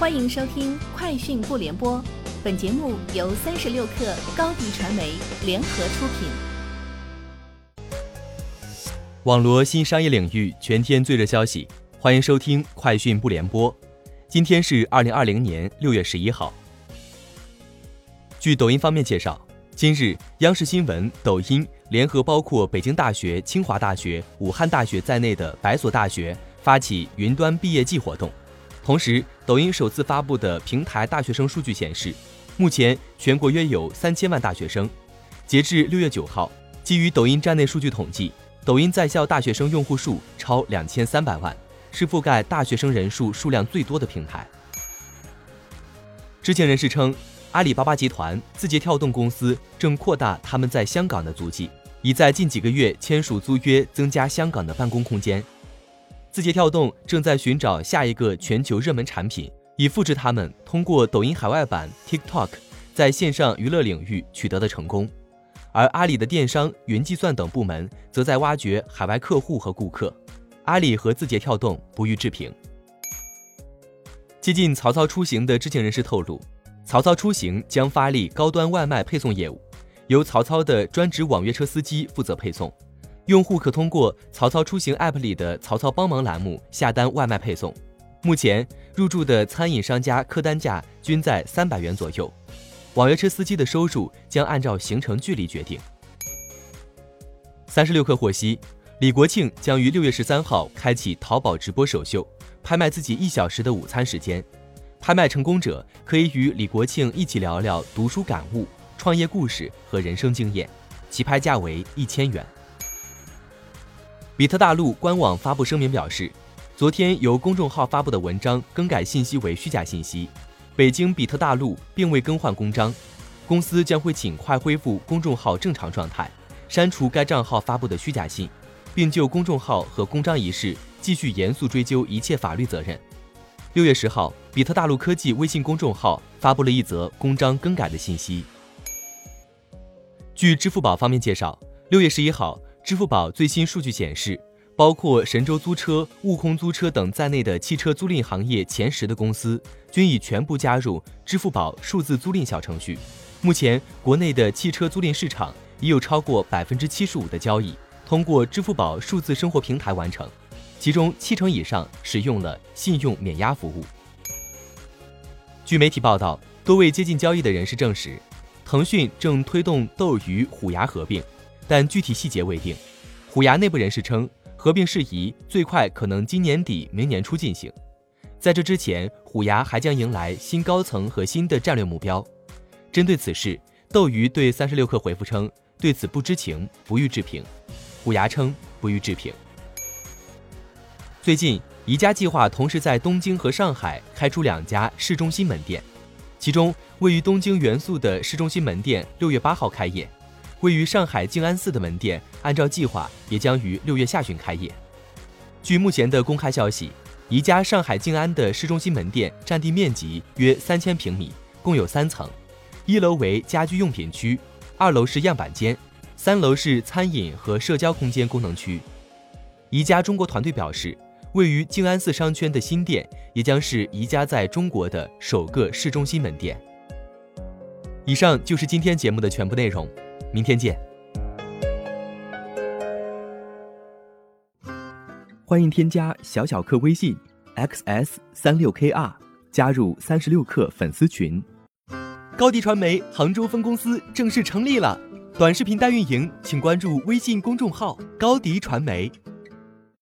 欢迎收听《快讯不联播》，本节目由三十六克高低传媒联合出品。网罗新商业领域全天最热消息，欢迎收听《快讯不联播》。今天是二零二零年六月十一号。据抖音方面介绍，今日央视新闻、抖音联合包括北京大学、清华大学、武汉大学在内的百所大学发起云端毕业季活动。同时，抖音首次发布的平台大学生数据显示，目前全国约有三千万大学生。截至六月九号，基于抖音站内数据统计，抖音在校大学生用户数超两千三百万，是覆盖大学生人数数量最多的平台。知情人士称，阿里巴巴集团、字节跳动公司正扩大他们在香港的足迹，已在近几个月签署租约，增加香港的办公空间。字节跳动正在寻找下一个全球热门产品，以复制他们通过抖音海外版 TikTok 在线上娱乐领域取得的成功。而阿里的电商、云计算等部门则在挖掘海外客户和顾客。阿里和字节跳动不予置评。接近曹操出行的知情人士透露，曹操出行将发力高端外卖配送业务，由曹操的专职网约车司机负责配送。用户可通过曹操出行 App 里的“曹操帮忙”栏目下单外卖配送。目前入驻的餐饮商家客单价均在三百元左右，网约车司机的收入将按照行程距离决定。三十六氪获悉，李国庆将于六月十三号开启淘宝直播首秀，拍卖自己一小时的午餐时间。拍卖成功者可以与李国庆一起聊聊读书感悟、创业故事和人生经验，起拍价为一千元。比特大陆官网发布声明表示，昨天由公众号发布的文章更改信息为虚假信息。北京比特大陆并未更换公章，公司将会尽快恢复公众号正常状态，删除该账号发布的虚假信，并就公众号和公章一事继续严肃追究一切法律责任。六月十号，比特大陆科技微信公众号发布了一则公章更改的信息。据支付宝方面介绍，六月十一号。支付宝最新数据显示，包括神州租车、悟空租车等在内的汽车租赁行业前十的公司，均已全部加入支付宝数字租赁小程序。目前，国内的汽车租赁市场已有超过百分之七十五的交易通过支付宝数字生活平台完成，其中七成以上使用了信用免押服务。据媒体报道，多位接近交易的人士证实，腾讯正推动斗鱼、虎牙合并。但具体细节未定。虎牙内部人士称，合并事宜最快可能今年底、明年初进行。在这之前，虎牙还将迎来新高层和新的战略目标。针对此事，斗鱼对三十六氪回复称，对此不知情，不予置评。虎牙称不予置评。最近，宜家计划同时在东京和上海开出两家市中心门店，其中位于东京元素的市中心门店六月八号开业。位于上海静安寺的门店，按照计划也将于六月下旬开业。据目前的公开消息，宜家上海静安的市中心门店占地面积约三千平米，共有三层，一楼为家居用品区，二楼是样板间，三楼是餐饮和社交空间功能区。宜家中国团队表示，位于静安寺商圈的新店也将是宜家在中国的首个市中心门店。以上就是今天节目的全部内容。明天见。欢迎添加小小客微信 xs 三六 kr 加入三十六课粉丝群。高迪传媒杭州分公司正式成立了，短视频代运营，请关注微信公众号高迪传媒。